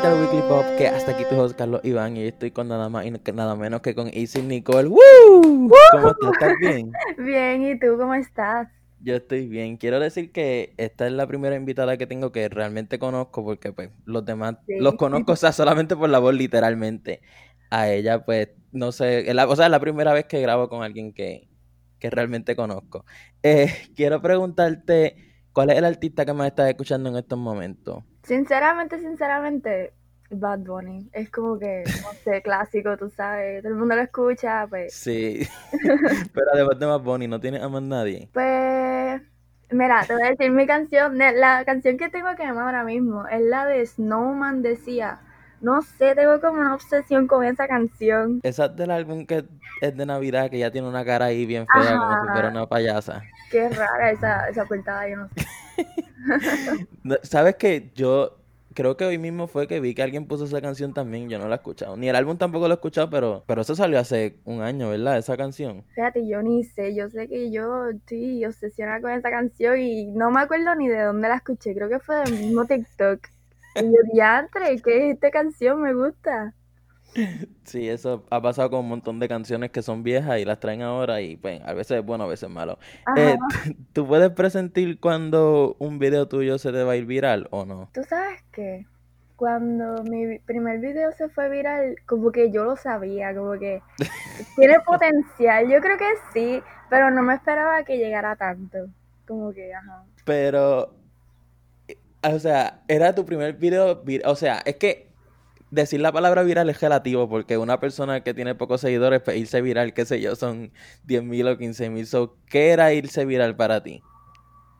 Bienvenidos gente al Weekly Pop, que hasta aquí tu host Carlos Iván y estoy con nada más y nada menos que con Easy Nicole. ¡Woo! ¿Cómo estás? ¿Estás bien? Bien, ¿y tú cómo estás? Yo estoy bien. Quiero decir que esta es la primera invitada que tengo que realmente conozco porque pues los demás los conozco, o sea, solamente por la voz literalmente. A ella pues no sé, o sea, es la primera vez que grabo con alguien que, que realmente conozco. Eh, quiero preguntarte, ¿cuál es el artista que más estás escuchando en estos momentos? Sinceramente, sinceramente, Bad Bunny. Es como que, no sé, clásico, tú sabes, todo el mundo lo escucha, pues. Sí, pero además de Bad Bunny, ¿no tienes a más nadie? Pues, mira, te voy a decir mi canción, la canción que tengo que llamar ahora mismo es la de Snowman Decía. No sé, tengo como una obsesión con esa canción. Esa es del álbum que es de Navidad, que ya tiene una cara ahí bien fea, como si fuera una payasa. Qué rara esa, esa portada, yo no sé. ¿Sabes qué? Yo creo que hoy mismo fue que vi que alguien puso esa canción también, yo no la he escuchado. Ni el álbum tampoco lo he escuchado, pero, pero eso salió hace un año, ¿verdad? Esa canción. Fíjate, yo ni sé, yo sé que yo estoy obsesionada con esa canción y no me acuerdo ni de dónde la escuché, creo que fue del mismo TikTok. Y yo, diantre, ¿qué es esta canción? Me gusta. Sí, eso ha pasado con un montón de canciones que son viejas y las traen ahora y pues a veces es bueno, a veces es malo. Eh, ¿Tú puedes presentir cuando un video tuyo se te va a ir viral o no? Tú sabes que cuando mi primer video se fue viral, como que yo lo sabía, como que tiene potencial. Yo creo que sí, pero no me esperaba que llegara tanto. Como que, ajá. Pero o sea, era tu primer video, o sea, es que decir la palabra viral es relativo porque una persona que tiene pocos seguidores, pues irse viral, qué sé yo, son 10.000 o 15.000. So, ¿Qué era irse viral para ti?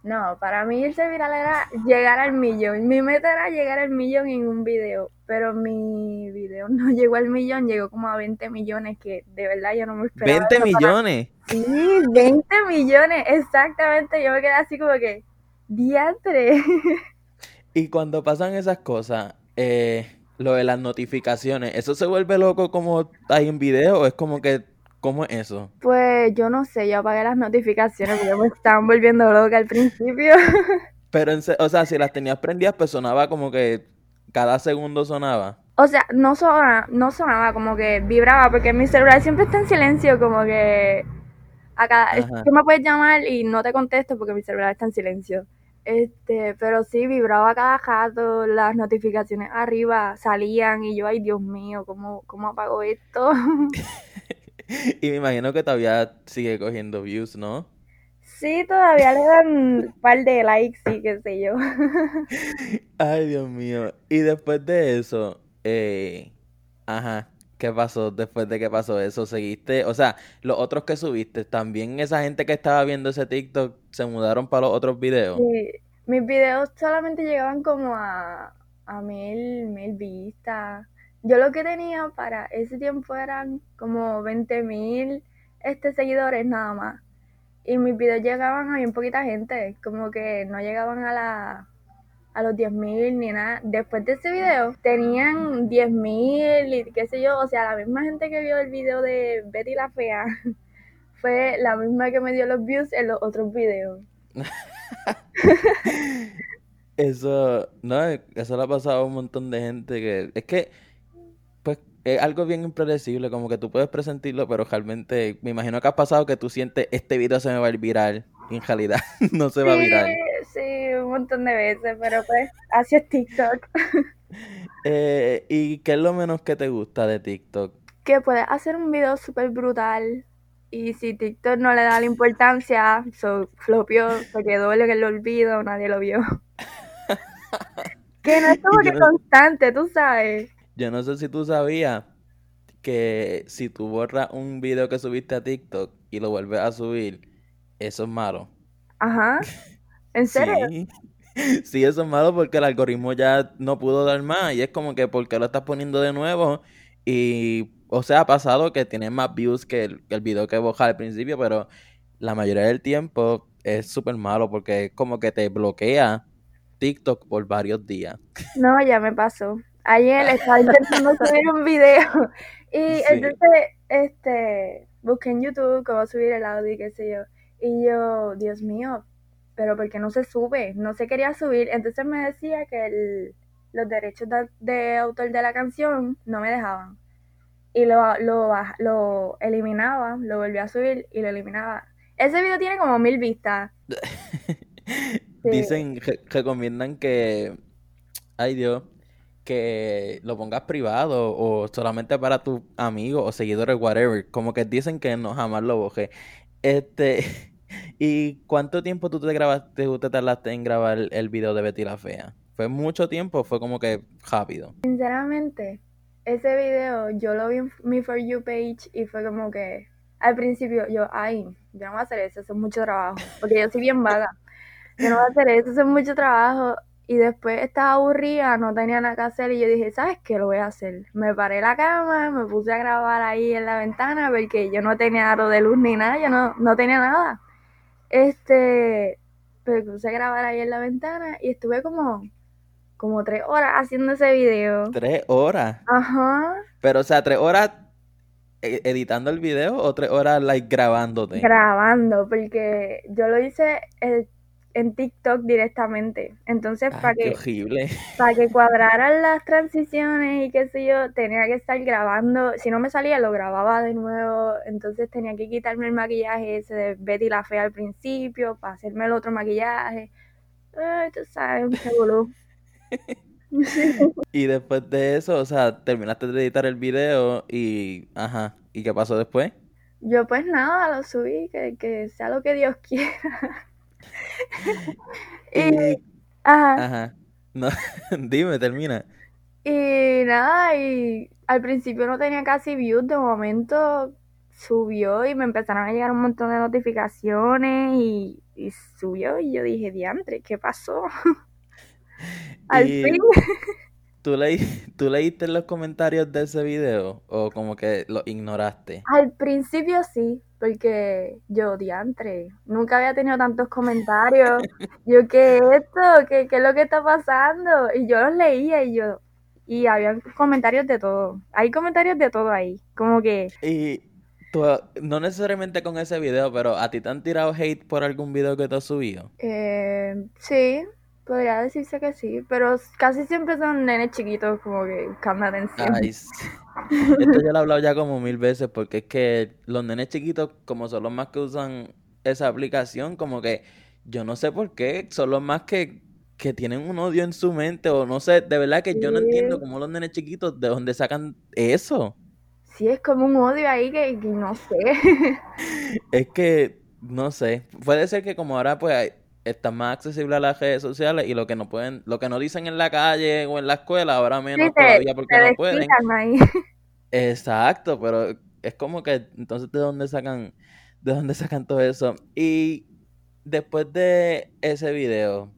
No, para mí irse viral era llegar al millón. Mi meta era llegar al millón en un video, pero mi video no llegó al millón, llegó como a 20 millones, que de verdad yo no me esperaba. ¿20 millones? Sí, 20 millones, exactamente. Yo me quedé así como que, diantre. Y cuando pasan esas cosas, eh, lo de las notificaciones, ¿eso se vuelve loco como hay en video o es como que, ¿cómo es eso? Pues yo no sé, yo apagué las notificaciones porque me estaban volviendo loca al principio. Pero, o sea, si las tenías prendidas, pues sonaba como que cada segundo sonaba. O sea, no sonaba, no sonaba, como que vibraba, porque mi celular siempre está en silencio, como que a cada, tú me puedes llamar y no te contesto porque mi celular está en silencio. Este, pero sí, vibraba cada rato, las notificaciones arriba salían y yo, ay Dios mío, ¿cómo, cómo apago esto? y me imagino que todavía sigue cogiendo views, ¿no? Sí, todavía le dan un par de likes y qué sé yo. ay, Dios mío. Y después de eso, eh, ajá, ¿Qué pasó después de que pasó eso? ¿Seguiste? O sea, los otros que subiste, ¿también esa gente que estaba viendo ese TikTok se mudaron para los otros videos? Sí, mis videos solamente llegaban como a, a mil, mil vistas. Yo lo que tenía para ese tiempo eran como 20 mil este, seguidores nada más. Y mis videos llegaban a bien poquita gente, como que no llegaban a la a los 10.000 ni nada. Después de ese video tenían 10.000 y qué sé yo, o sea, la misma gente que vio el video de Betty la Fea fue la misma que me dio los views en los otros videos. eso, no, eso le ha pasado a un montón de gente que es que pues es algo bien impredecible, como que tú puedes presentirlo, pero realmente me imagino que ha pasado que tú sientes este video se me va a ir viral y en realidad no se va a viral sí, un montón de veces, pero pues así es TikTok. Eh, ¿Y qué es lo menos que te gusta de TikTok? Que puedes hacer un video súper brutal y si TikTok no le da la importancia, so, flopió, se quedó en el olvido, nadie lo vio. que no es como que constante, tú sabes. Yo no sé si tú sabías que si tú borras un video que subiste a TikTok y lo vuelves a subir, eso es malo. Ajá. ¿En serio? Sí. eso es malo porque el algoritmo ya no pudo dar más y es como que porque lo estás poniendo de nuevo y, o sea, ha pasado que tiene más views que el, el video que boja al principio, pero la mayoría del tiempo es súper malo porque es como que te bloquea TikTok por varios días. No, ya me pasó. Ayer estaba intentando subir un video y entonces este busqué en YouTube cómo subir el audio y qué sé yo. Y yo, Dios mío, pero porque no se sube, no se quería subir. Entonces me decía que el, los derechos de, autor de la canción no me dejaban. Y lo, lo, lo eliminaba, lo volví a subir y lo eliminaba. Ese video tiene como mil vistas. Dicen, recomiendan que, ay Dios, que lo pongas privado o solamente para tus amigos o seguidores, whatever. Como que dicen que no jamás lo boje. Este, ¿y cuánto tiempo tú te grabaste, te tardaste en grabar el video de Betty la Fea? ¿Fue mucho tiempo fue como que rápido? Sinceramente, ese video yo lo vi en mi For You page y fue como que al principio yo, ay, yo no voy a hacer eso, eso es mucho trabajo, porque yo soy bien vaga. Yo no voy a hacer eso, eso es mucho trabajo. Y después estaba aburrida, no tenía nada que hacer y yo dije, ¿sabes qué? Lo voy a hacer. Me paré la cama, me puse a grabar ahí en la ventana porque yo no tenía aro de luz ni nada, yo no, no tenía nada. Este, me puse a grabar ahí en la ventana y estuve como como tres horas haciendo ese video. ¿Tres horas? Ajá. Pero, o sea, tres horas e, editando el video o tres horas, like, grabándote? Grabando, porque yo lo hice en TikTok directamente. Entonces, para que, para que cuadraran las transiciones y qué sé yo, tenía que estar grabando. Si no me salía, lo grababa de nuevo. Entonces tenía que quitarme el maquillaje ese de Betty la Fea al principio para hacerme el otro maquillaje. Ay, tú sabes, un y después de eso, o sea, terminaste de editar el video y, ajá, ¿y qué pasó después? Yo pues nada, lo subí, que, que sea lo que Dios quiera. y, ajá. Ajá. No, dime, termina. Y nada, y al principio no tenía casi views, de momento subió y me empezaron a llegar un montón de notificaciones y, y subió y yo dije, diantre, ¿qué pasó? Al fin. ¿tú, ¿Tú leíste los comentarios de ese video o como que lo ignoraste? Al principio sí, porque yo, diantre, nunca había tenido tantos comentarios. yo, ¿qué es esto? ¿Qué, ¿Qué es lo que está pasando? Y yo los leía y yo, y había comentarios de todo. Hay comentarios de todo ahí, como que... Y tú, no necesariamente con ese video, pero ¿a ti te han tirado hate por algún video que tú has subido? Eh, sí, Podría decirse que sí, pero casi siempre son nenes chiquitos como que buscando atención. Esto ya lo he hablado ya como mil veces porque es que los nenes chiquitos, como son los más que usan esa aplicación, como que yo no sé por qué, son los más que, que tienen un odio en su mente o no sé, de verdad que yo no entiendo cómo los nenes chiquitos, de dónde sacan eso. Sí, es como un odio ahí que, que no sé. es que, no sé, puede ser que como ahora pues está más accesible a las redes sociales y lo que no pueden, lo que no dicen en la calle o en la escuela, ahora menos todavía porque no pueden. Exacto, pero es como que entonces de dónde sacan, de dónde sacan todo eso. Y después de ese video,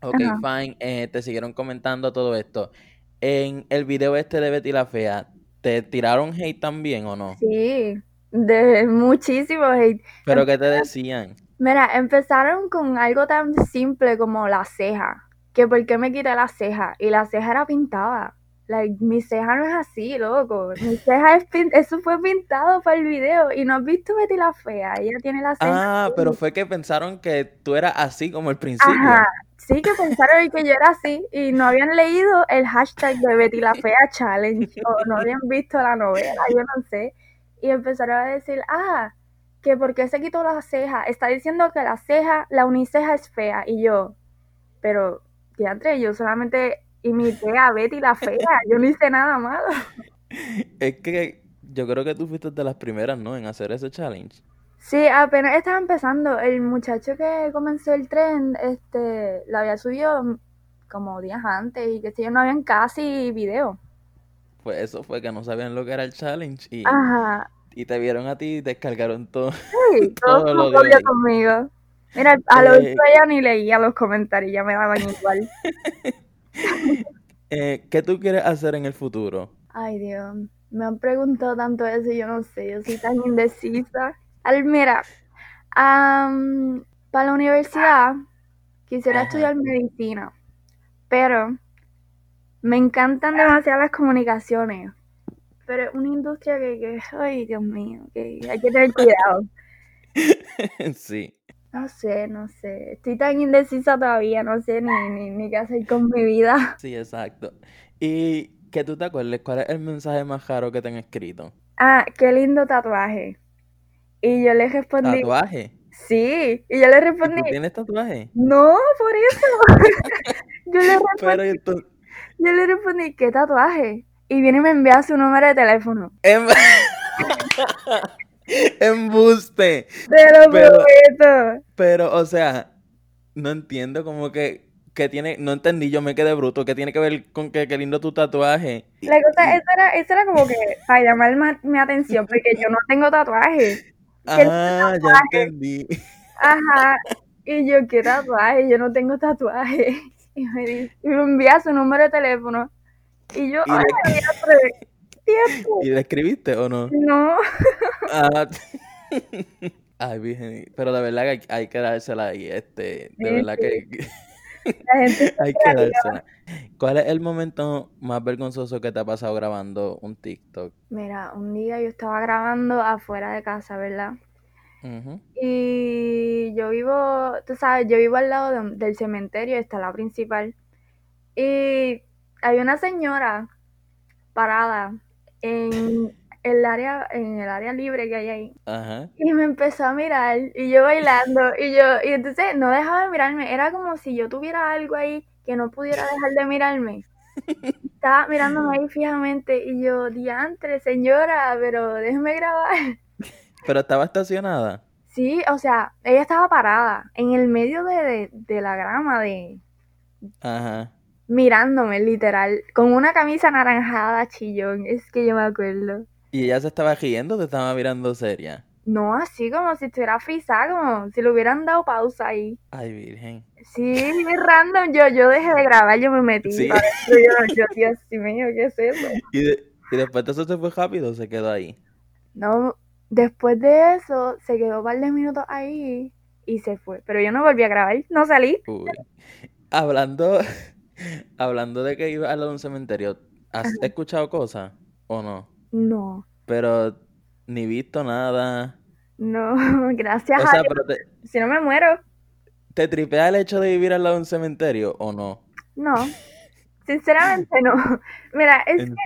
ok, fine, eh, te siguieron comentando todo esto. En el video este de Betty la Fea, ¿te tiraron hate también o no? Sí, de muchísimo hate. ¿Pero qué te decían? Mira, empezaron con algo tan simple como la ceja. Que por qué me quité la ceja. Y la ceja era pintada. Like, mi ceja no es así, loco. Mi ceja es eso fue pintado para el video. Y no has visto Betty la fea. Ella tiene la ceja. Ah, pero fue que pensaron que tú eras así como el principio. Ajá. Sí, que pensaron que yo era así. Y no habían leído el hashtag de Betty la Fea Challenge. o no habían visto la novela, yo no sé. Y empezaron a decir, ah, que por qué se quitó la ceja, está diciendo que la ceja, la uniceja es fea, y yo, pero, entre yo solamente imité a Betty la fea, yo no hice nada malo. Es que yo creo que tú fuiste de las primeras, ¿no? En hacer ese challenge. Sí, apenas estaba empezando. El muchacho que comenzó el tren, este, lo había subido como días antes y que si no habían casi video. Pues eso fue que no sabían lo que era el challenge y Ajá y te vieron a ti y descargaron todo. Sí, todo, lo de conmigo. Mira, a los eh, ya ni leía los comentarios, ya me daban igual. eh, ¿Qué tú quieres hacer en el futuro? Ay, Dios, me han preguntado tanto eso y yo no sé, yo soy tan indecisa. Al, mira, para la universidad quisiera estudiar medicina, pero me encantan demasiado las comunicaciones pero es una industria que, ay, Dios mío, que hay que tener cuidado. sí. No sé, no sé. Estoy tan indecisa todavía, no sé ni, ni, ni qué hacer con mi vida. Sí, exacto. Y que tú te acuerdes, ¿cuál es el mensaje más raro que te han escrito? Ah, qué lindo tatuaje. Y yo le respondí. ¿Tatuaje? Sí, y yo le respondí. ¿Tú tienes tatuaje? No, por eso. yo, le respondí, yo le respondí, ¿qué tatuaje? Y viene y me envía su número de teléfono. Em- Embuste. Te lo prometo. Pero, o sea, no entiendo como que, que tiene, no entendí, yo me quedé bruto, que tiene que ver con que qué lindo tu tatuaje. La cosa, eso era, eso era como que para llamar mi atención, porque yo no tengo tatuaje. Ah, ya entendí. Ajá. Y yo, ¿qué tatuaje? Yo no tengo tatuaje. Y me, dice, y me envía su número de teléfono. Y yo, ¿Y ay, le... tiempo. ¿Y le escribiste o no? No. Ah, ay, virgen. Pero de verdad que hay, hay que dársela ahí. Este, de Sí, verdad sí. que La gente hay que dársela. ¿Cuál es el momento más vergonzoso que te ha pasado grabando un TikTok? Mira, un día yo estaba grabando afuera de casa, ¿verdad? Y yo vivo, tú sabes, yo vivo al lado de- del cementerio, está la principal. Y hay una señora parada en el área, en el área libre que hay ahí. Ajá. Y me empezó a mirar, y yo bailando, y yo, y entonces no dejaba de mirarme, era como si yo tuviera algo ahí que no pudiera dejar de mirarme. Estaba mirándome ahí fijamente, y yo, diantre, señora, pero déjeme grabar. Pero estaba estacionada. Sí, o sea, ella estaba parada en el medio de, de, de la grama, de Ajá. Mirándome, literal, con una camisa anaranjada chillón, es que yo me acuerdo. Y ella se estaba riendo, te estaba mirando seria. No, así como si estuviera frisada, como si le hubieran dado pausa ahí. Ay, virgen. Sí, es random, yo, yo dejé de grabar, yo me metí. Sí. para yo, yo, Dios mío, ¿qué es eso? Y, de- y después de eso se fue rápido, se quedó ahí. No, después de eso, se quedó un par de minutos ahí y se fue. Pero yo no volví a grabar, no salí. Uy. Hablando, hablando de que ibas al lado de un cementerio, ¿has Ajá. escuchado cosas o no? No, Pero ni visto nada. no, gracias O a Dios. te, Si no me muero, ¿te tripea el hecho de vivir al lado de un cementerio o no? no. Sinceramente no. Mira, es En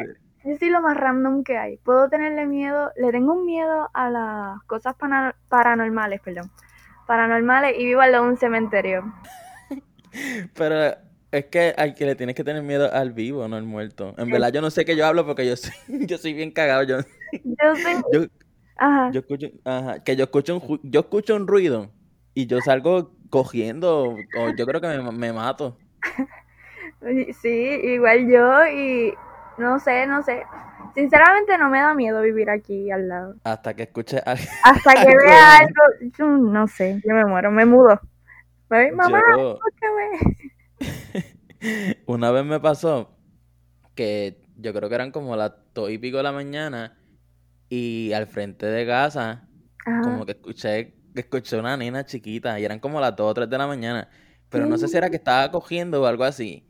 que yo soy lo más random que hay. Puedo tenerle miedo, le tengo un miedo a las cosas paranormales, perdón. Paranormales y vivo al lado de un cementerio. Pero es que al que le tienes que tener miedo al vivo, no al muerto. En verdad yo no sé qué yo hablo porque yo soy, yo soy bien cagado. Yo, Yo sé, yo, ajá. yo escucho, ajá, que yo escucho un, yo escucho un ruido y yo salgo cogiendo o yo creo que me, me mato. Sí, igual yo y no sé, no sé. Sinceramente no me da miedo vivir aquí al lado. Hasta que escuche a- Hasta que Algo vea algo, yo no sé, yo me muero, me mudo. Me voy, mamá, yo-. Una vez me pasó que yo creo que eran como las dos y pico de la mañana y al frente de casa Ajá. como que escuché, escuché una nena chiquita y eran como las dos o tres de la mañana, pero no sé si era que estaba cogiendo o algo así.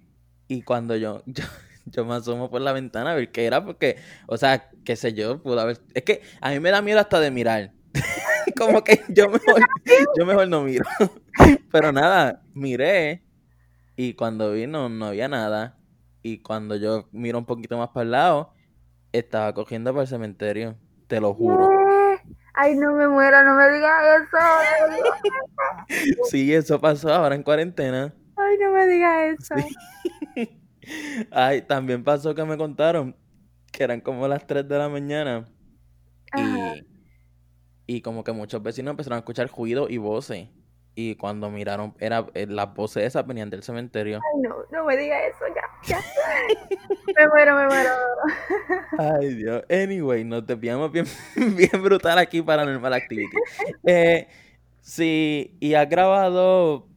Y cuando yo, yo, yo me asomo por la ventana a ver qué era, porque, o sea, qué sé yo, pudo haber... Es que a mí me da miedo hasta de mirar. Como que yo mejor, yo mejor no miro. Pero nada, miré y cuando vi no, había nada. Y cuando yo miro un poquito más para el lado, estaba cogiendo para el cementerio. Te lo juro. Ay, no me muero, no me digas eso. Sí, eso pasó ahora en cuarentena. Ay, no me digas eso. Sí. Ay, también pasó que me contaron que eran como las 3 de la mañana Ajá. y, y como que muchos vecinos empezaron a escuchar ruido y voces. Y cuando miraron, era, eh, las voces esas venían del cementerio. Ay, no, no me digas eso, ya, ya. Me muero, me muero. Ay, Dios. Anyway, nos desviamos bien, bien brutal aquí para Normal Activity. Eh, sí, ¿y has grabado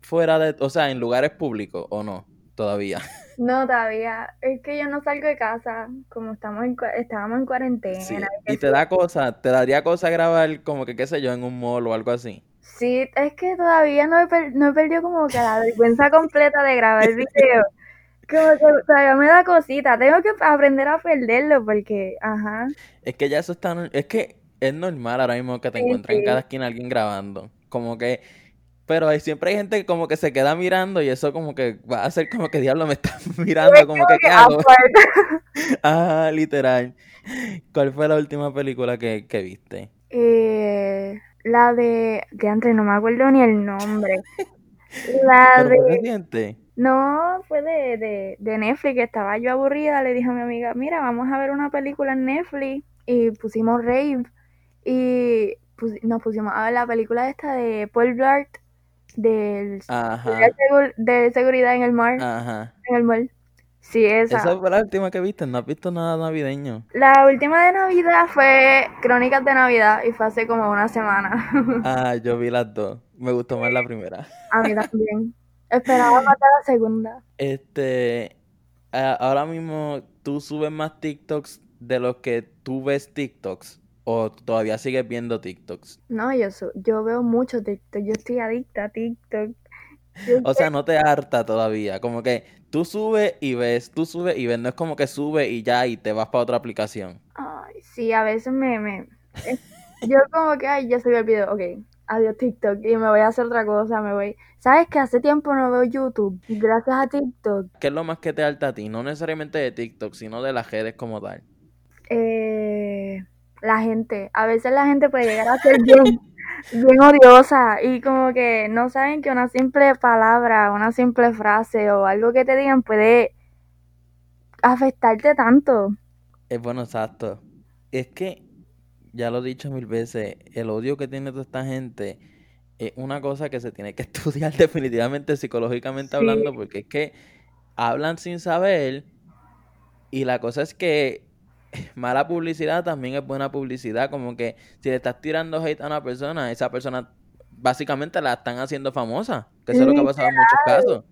fuera de, o sea, en lugares públicos o no? Todavía. No, todavía. Es que yo no salgo de casa, como estamos en, estábamos en cuarentena. Sí. y te da cosa, te daría cosa grabar como que, qué sé yo, en un mall o algo así. Sí, es que todavía no he, per- no he perdido como que la vergüenza completa de grabar video. Como que todavía me da cosita. Tengo que aprender a perderlo porque, ajá. Es que ya eso está, es que es normal ahora mismo que te Sí, encuentres en cada esquina alguien grabando. como que pero siempre hay gente que como que se queda mirando y eso como que va a ser como que diablo me está mirando, como que ¿qué hago? ah, literal. ¿Cuál fue la última película que, que viste? Eh, la de... Que antes no me acuerdo ni el nombre. La de... No, fue de, de, de Netflix, estaba yo aburrida, le dije a mi amiga, mira, vamos a ver una película en Netflix y pusimos Rave y nos pusimos a ver la película esta de Paul Blart del, de, seguridad en el mar. Ajá. En el mar. Sí, esa. Esa fue la última que viste, no has visto nada navideño. La última de Navidad fue Crónicas de Navidad y fue hace como una semana. ah, yo vi las dos. Me gustó más la primera. A mí también. Esperaba matar la segunda. Este, ahora mismo tú subes más TikToks de los que tú ves TikToks. ¿O todavía sigues viendo TikToks? No, yo, yo veo mucho TikTok. Yo estoy adicta a TikTok. O sea, no te harta todavía. Como que tú subes y ves, tú subes y ves. No es como que subes y ya y te vas para otra aplicación. Ay, sí, a veces me... me... yo como que, ay, ya subí el video. Ok, adiós TikTok y me voy a hacer otra cosa, me voy... ¿Sabes que hace tiempo no veo YouTube? Gracias a TikTok. ¿Qué es lo más que te harta a ti? No necesariamente de TikTok, sino de las redes como tal. Eh la gente. A veces la gente puede llegar a ser bien, bien odiosa y como que no saben que una simple palabra, una simple frase o algo que te digan puede afectarte tanto. Es bueno, exacto. Es que, ya lo he dicho mil veces, el odio que tiene toda esta gente es una cosa que se tiene que estudiar definitivamente psicológicamente hablando, porque es que hablan sin saber y la cosa es que mala publicidad también es buena publicidad. Como que si le estás tirando hate a una persona, esa persona básicamente la están haciendo famosa. Que eso es lo que ha pasado en muchos casos.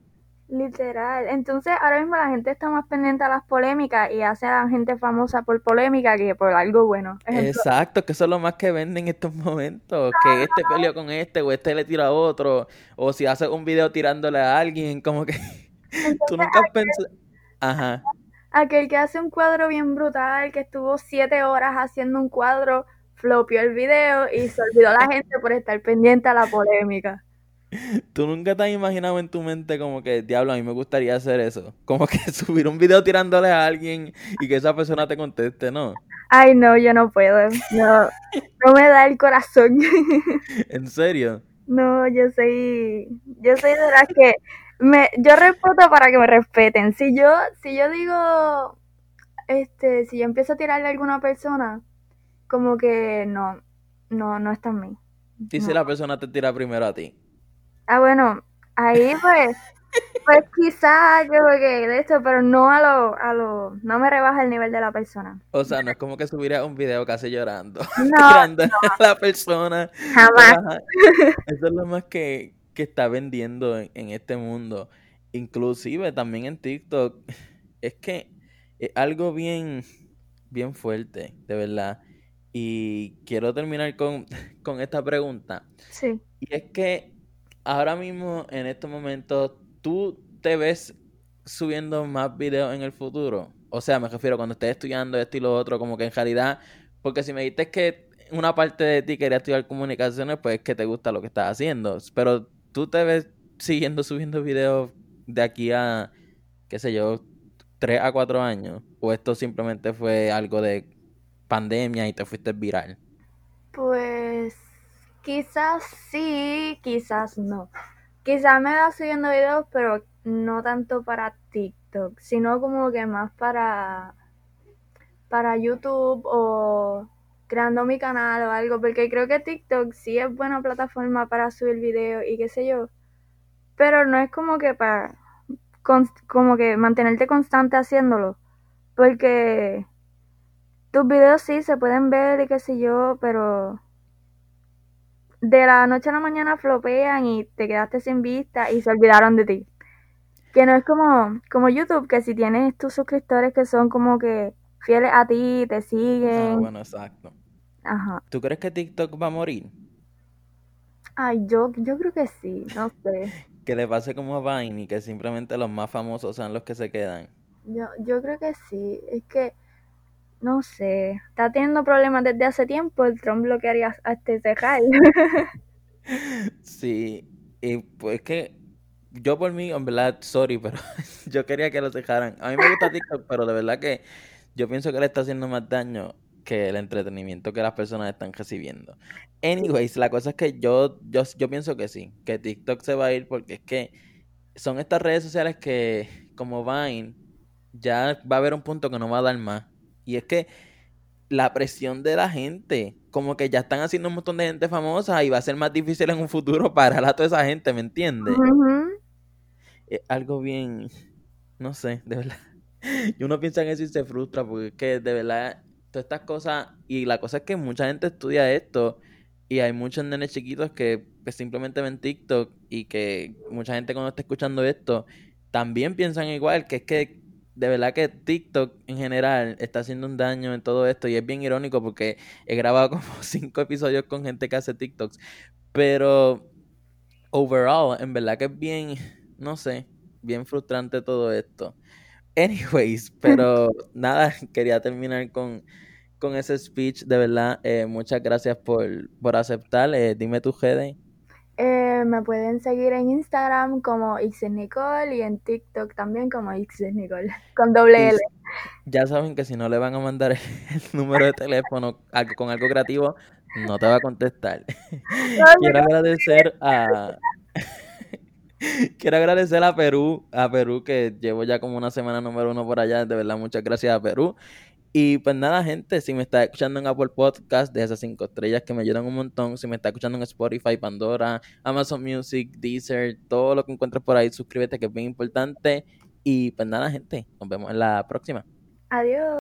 Literal. Entonces, ahora mismo la gente está más pendiente a las polémicas y hace a la gente famosa por polémica que por algo bueno. Exacto, que eso es lo más que venden en estos momentos. Que este peleó con este o este le tira a otro. O si hace un video tirándole a alguien, como que tú nunca has pensado... Ajá. Aquel que hace un cuadro bien brutal, que estuvo siete horas haciendo un cuadro, flopió el video y se olvidó la gente por estar pendiente a la polémica. ¿Tú nunca te has imaginado en tu mente como que, diablo, a mí me gustaría hacer eso? Como que subir un video tirándole a alguien y que esa persona te conteste, ¿no? Ay, no, yo no puedo. No, no me da el corazón. ¿En serio? No, yo soy, yo soy de las que me, yo respeto para que me respeten. Si yo, si yo digo, este, si yo empiezo a tirarle a alguna persona, como que no, no, no está en mí. ¿Y si la persona te tira primero a ti? Ah, bueno, ahí pues, pues quizás que porque de esto, pero no a lo, a lo, no me rebaja el nivel de la persona. O sea, no es como que subiría un video casi llorando, no, tirando a la persona. Jamás. Eso es lo más que, que está vendiendo en, este mundo. Inclusive también en TikTok. Es que es algo bien, bien fuerte, de verdad. Y quiero terminar con, con esta pregunta. Sí. Y es que ahora mismo, en estos momentos, ¿tú te ves subiendo más videos en el futuro? O sea, me refiero cuando estés estudiando esto y lo otro, como que en realidad, porque si me dices que una parte de ti quería estudiar comunicaciones, pues es que te gusta lo que estás haciendo. Pero ¿tú te ves siguiendo subiendo videos de aquí a, qué sé yo, tres a cuatro años? ¿O esto simplemente fue algo de pandemia y te fuiste viral? Pues quizás sí, quizás no. Quizás me da subiendo videos, pero no tanto para TikTok, sino como que más para para YouTube o creando mi canal o algo, porque creo que TikTok sí es buena plataforma para subir videos y qué sé yo, pero no es como que para como que mantenerte constante haciéndolo, porque tus videos sí se pueden ver y qué sé yo, pero de la noche a la mañana flopean y te quedaste sin vista y se olvidaron de ti. Que no es como, como YouTube, que si tienes tus suscriptores que son como que fieles a ti, te siguen. Ah, bueno, exacto. Ajá. ¿Tú crees que TikTok va a morir? Ay, yo, yo creo que sí, no sé. que le pase como a Vine y que simplemente los más famosos sean los que se quedan. Yo, yo creo que sí. Es que, no sé, está teniendo problemas desde hace tiempo. El Trump bloquearía a este cejar. Sí, y pues que yo por mí, en verdad, sorry, pero yo quería que lo dejaran. A mí me gusta TikTok, pero de verdad que yo pienso que le está haciendo más daño que el entretenimiento que las personas están recibiendo. Anyways, la cosa es que yo, yo, yo pienso que sí, que TikTok se va a ir porque es que son estas redes sociales que, como Vine, ya va a haber un punto que no va a dar más. Y es que la presión de la gente, como que ya están haciendo un montón de gente famosa y va a ser más difícil en un futuro parar a toda esa gente, ¿me entiendes? Es algo bien, no sé, de verdad. Y uno piensa en eso y se frustra porque es que de verdad todas estas cosas, y la cosa es que mucha gente estudia esto y hay muchos nenes chiquitos que pues, simplemente ven TikTok y que mucha gente cuando está escuchando esto también piensan igual, que es que de verdad que TikTok en general está haciendo un daño en todo esto y es bien irónico porque he grabado como cinco episodios con gente que hace TikToks, pero overall, en verdad que es bien, no sé, bien frustrante todo esto. Anyways, pero nada, quería terminar con, con ese speech, de verdad, eh, muchas gracias por, por aceptar, eh, dime tu GD. Eh, me pueden seguir en Instagram como Nicole y en TikTok también como Nicole, con doble L. Ya saben que si no le van a mandar el número de teléfono con algo creativo, no te va a contestar. Quiero agradecer a... Quiero agradecer a Perú, a Perú que llevo ya como una semana número uno por allá, de verdad muchas gracias a Perú. Y pues nada, gente, si me está escuchando en Apple Podcast, de esas cinco estrellas que me ayudan un montón. Si me está escuchando en Spotify, Pandora, Amazon Music, Deezer, todo lo que encuentres por ahí, suscríbete que es bien importante. Y pues nada, gente, nos vemos en la próxima. Adiós.